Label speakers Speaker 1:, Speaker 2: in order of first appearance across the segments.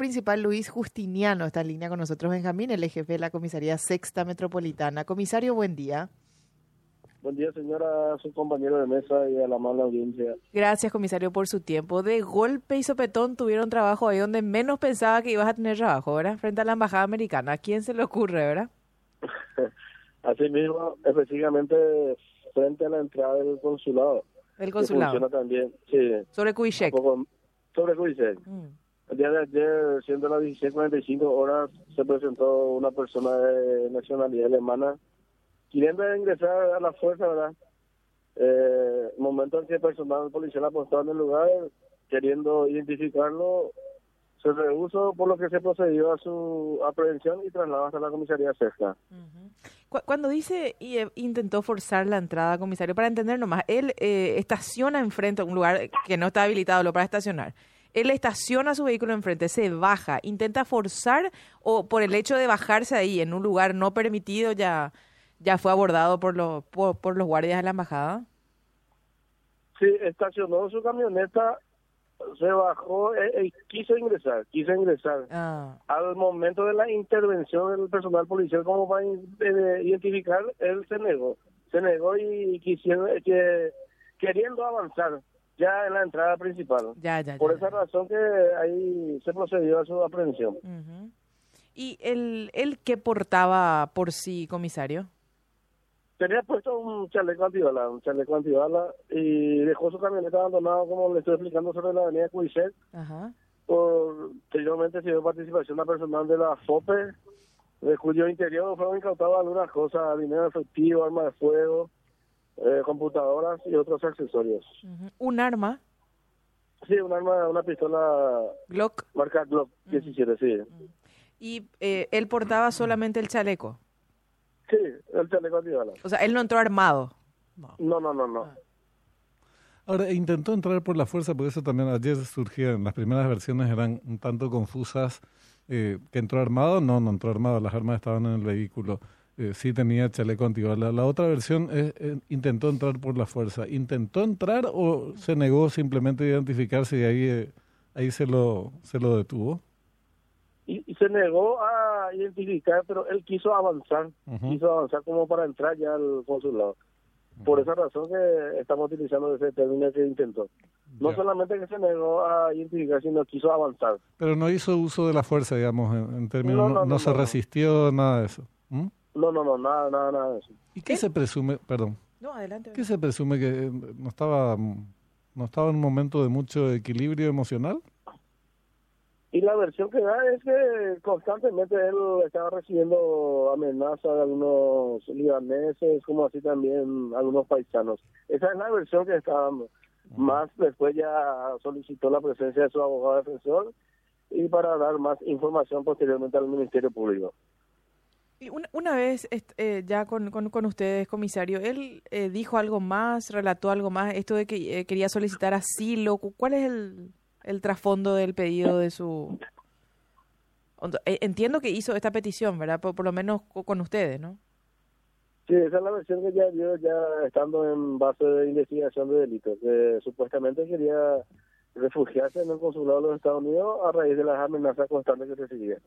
Speaker 1: principal Luis Justiniano está en línea con nosotros, Benjamín, el jefe de la Comisaría Sexta Metropolitana. Comisario, buen día.
Speaker 2: Buen día, señora, a su compañero de mesa y a la mala audiencia.
Speaker 1: Gracias, comisario, por su tiempo. De golpe y sopetón tuvieron trabajo ahí donde menos pensaba que ibas a tener trabajo, ¿verdad? Frente a la Embajada Americana. ¿A quién se le ocurre, verdad?
Speaker 2: Así mismo, específicamente frente a la entrada del consulado.
Speaker 1: El consulado.
Speaker 2: Funciona también, sí.
Speaker 1: Sobre Cuixec.
Speaker 2: Sobre Cuixec. Mm. El día de ayer, siendo las 16.45 horas, se presentó una persona de nacionalidad alemana queriendo ingresar a la fuerza, ¿verdad? Eh, momento en que el personal policial apostó en el lugar, queriendo identificarlo, se rehusó por lo que se procedió a su aprehensión y trasladó hasta la comisaría cerca.
Speaker 1: Cuando dice y eh, intentó forzar la entrada, comisario, para entender nomás, él eh, estaciona enfrente a un lugar que no está habilitado lo para estacionar. Él estaciona su vehículo enfrente, se baja, intenta forzar o por el hecho de bajarse ahí en un lugar no permitido ya ya fue abordado por los por, los guardias de la embajada.
Speaker 2: Sí, estacionó su camioneta, se bajó, e, e, quiso ingresar, quiso ingresar. Ah. Al momento de la intervención del personal policial como para identificar, él se negó, se negó y quisiera que queriendo avanzar ya en la entrada principal.
Speaker 1: Ya, ya,
Speaker 2: Por esa razón que ahí se procedió a su aprehensión.
Speaker 1: ¿Y el, el qué portaba por sí, comisario?
Speaker 2: tenía puesto un chaleco antibala, un chaleco antibala, y dejó su camioneta abandonada, como le estoy explicando, sobre la avenida Cuiset. Ajá. Posteriormente se dio participación la personal de la FOPE, de cuyo interior fueron incautadas algunas cosas, dinero efectivo, armas de fuego, eh, computadoras y otros accesorios.
Speaker 1: ¿Un arma?
Speaker 2: Sí, un arma, una pistola...
Speaker 1: ¿Glock?
Speaker 2: Marca Glock 17, sí.
Speaker 1: ¿Y eh, él portaba solamente el chaleco?
Speaker 2: Sí, el chaleco antibala.
Speaker 1: O sea, él no entró armado.
Speaker 2: No, no, no, no. Ah.
Speaker 3: Ahora, intentó entrar por la fuerza, por eso también ayer surgían, las primeras versiones eran un tanto confusas. Eh, ¿Que entró armado? No, no entró armado, las armas estaban en el vehículo. Eh, sí tenía chaleco antibala. La otra versión es, eh, intentó entrar por la fuerza. ¿Intentó entrar o se negó simplemente a identificarse y ahí, eh, ahí se, lo, se lo detuvo?
Speaker 2: y, se negó a identificar, pero él quiso avanzar, quiso avanzar como para entrar ya al consulado. Por esa razón que estamos utilizando ese término que intentó. No solamente que se negó a identificar, sino quiso avanzar.
Speaker 3: Pero no hizo uso de la fuerza, digamos, en, términos, no, se resistió, nada de eso.
Speaker 2: No, no, no, nada, nada, nada de eso.
Speaker 3: ¿Y qué, se presume, perdón?
Speaker 1: No, adelante.
Speaker 3: ¿Qué se presume que no estaba, no estaba en un momento de mucho equilibrio emocional?
Speaker 2: Y la versión que da es que constantemente él estaba recibiendo amenazas de algunos libaneses, como así también algunos paisanos. Esa es la versión que está dando. Más después ya solicitó la presencia de su abogado defensor y para dar más información posteriormente al Ministerio Público.
Speaker 1: Y una, vez eh, ya con, con, ustedes, comisario, él eh, dijo algo más, relató algo más, esto de que eh, quería solicitar asilo. ¿Cuál es el, el trasfondo del pedido de su... Eh, entiendo que hizo esta petición, ¿verdad? Por, lo menos con ustedes, ¿no?
Speaker 2: Sí, esa es la versión que ya dio ya estando en base de investigación de delitos, que supuestamente quería refugiarse en el consulado de los Estados Unidos a raíz de las amenazas constantes que recibía.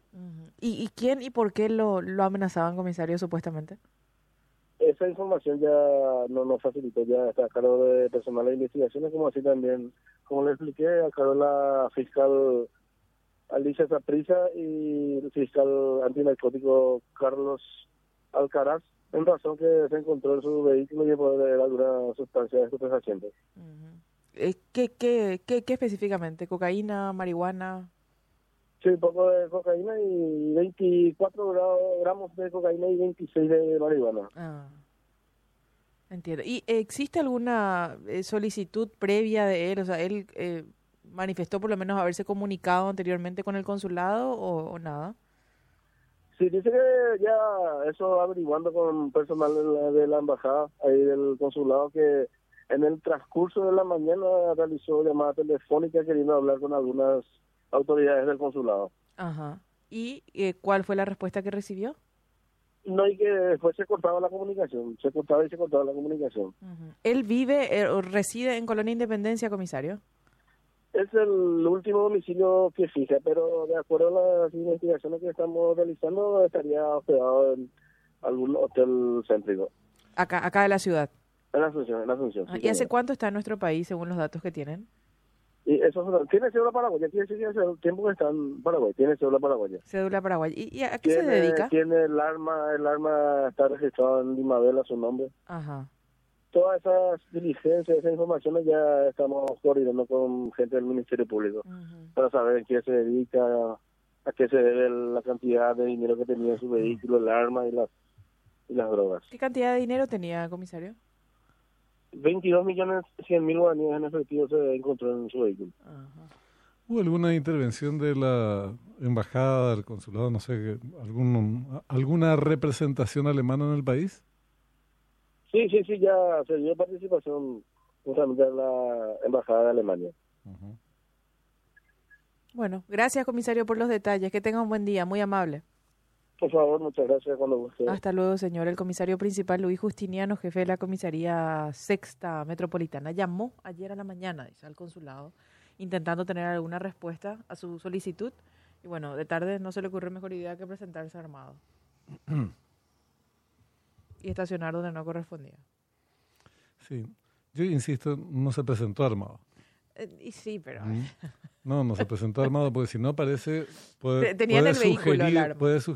Speaker 1: ¿Y, ¿Y quién y por qué lo, lo amenazaban, comisario, supuestamente?
Speaker 2: esa información ya no nos facilitó, ya está a cargo de personal de investigaciones, como así también, como le expliqué, a cargo de la fiscal Alicia Zaprisa y el fiscal antinarcótico Carlos Alcaraz, en razón que se encontró en su vehículo y poder alguna sustancia de estupefaciente.
Speaker 1: Uh ¿Qué, qué, qué, ¿Qué específicamente? ¿Cocaína, marihuana?
Speaker 2: Sí, un poco de cocaína y 24 gramos de cocaína y 26 de marihuana. Ah,
Speaker 1: entiendo. ¿Y existe alguna eh, solicitud previa de él? O sea, él eh, manifestó por lo menos haberse comunicado anteriormente con el consulado o, nada?
Speaker 2: Sí, dice que ya eso averiguando con personal de la, de la embajada, ahí del consulado, que en el transcurso de la mañana realizó llamada telefónica queriendo hablar con algunas autoridades del consulado.
Speaker 1: Ajá. ¿Y eh, cuál fue la respuesta que recibió?
Speaker 2: No, y que después se cortaba la comunicación, se cortaba y se cortaba la comunicación.
Speaker 1: ¿Él vive eh, o reside en Colonia Independencia, comisario?
Speaker 2: Es el último domicilio que fija, pero de acuerdo a las investigaciones que estamos realizando, estaría hospedado en algún hotel céntrico.
Speaker 1: Acá, acá de la ciudad.
Speaker 2: En Asunción, en Asunción.
Speaker 1: Ah, ¿Y hace cuánto está en nuestro país, según los datos que tienen?
Speaker 2: Y eso tiene cédula paraguaya, que hace tiempo que está en Paraguay, tiene cédula paraguaya.
Speaker 1: Cédula paraguaya. ¿Y, a qué se dedica?
Speaker 2: Tiene el arma, el arma está registrado en Limabel su nombre.
Speaker 1: Ajá
Speaker 2: todas esas diligencias, esas informaciones ya estamos coordinando con gente del Ministerio Público para saber en qué se dedica, a qué se debe la cantidad de dinero que tenía en su vehículo, el arma y las, y las drogas.
Speaker 1: ¿Qué cantidad de dinero tenía, comisario?
Speaker 2: 22 millones 100 mil guaraníes en efectivo se encontró en su vehículo.
Speaker 3: ¿Hubo alguna intervención de la embajada, del consulado, no sé, algún, alguna representación alemana en el país?
Speaker 2: Sí, sí, sí, ya se dio participación justamente en la Embajada de Alemania.
Speaker 1: Bueno, gracias, comisario, por los detalles. Que tenga un buen día, muy amable.
Speaker 2: Por favor, muchas gracias cuando guste.
Speaker 1: Hasta luego, señor. El comisario principal, Luis Justiniano, jefe de la comisaría sexta metropolitana, llamó ayer a la mañana, dice, al consulado, intentando tener alguna respuesta a su solicitud. Y bueno, de tarde no se le ocurrió mejor idea que presentarse armado. y estacionar donde no correspondía.
Speaker 3: Sí, yo insisto, no se presentó armado.
Speaker 1: Eh, y sí, pero...
Speaker 3: No, no se presentó armado porque si no parece...
Speaker 1: Puede, Tenía en el vehículo el arma.
Speaker 3: Puede sugerir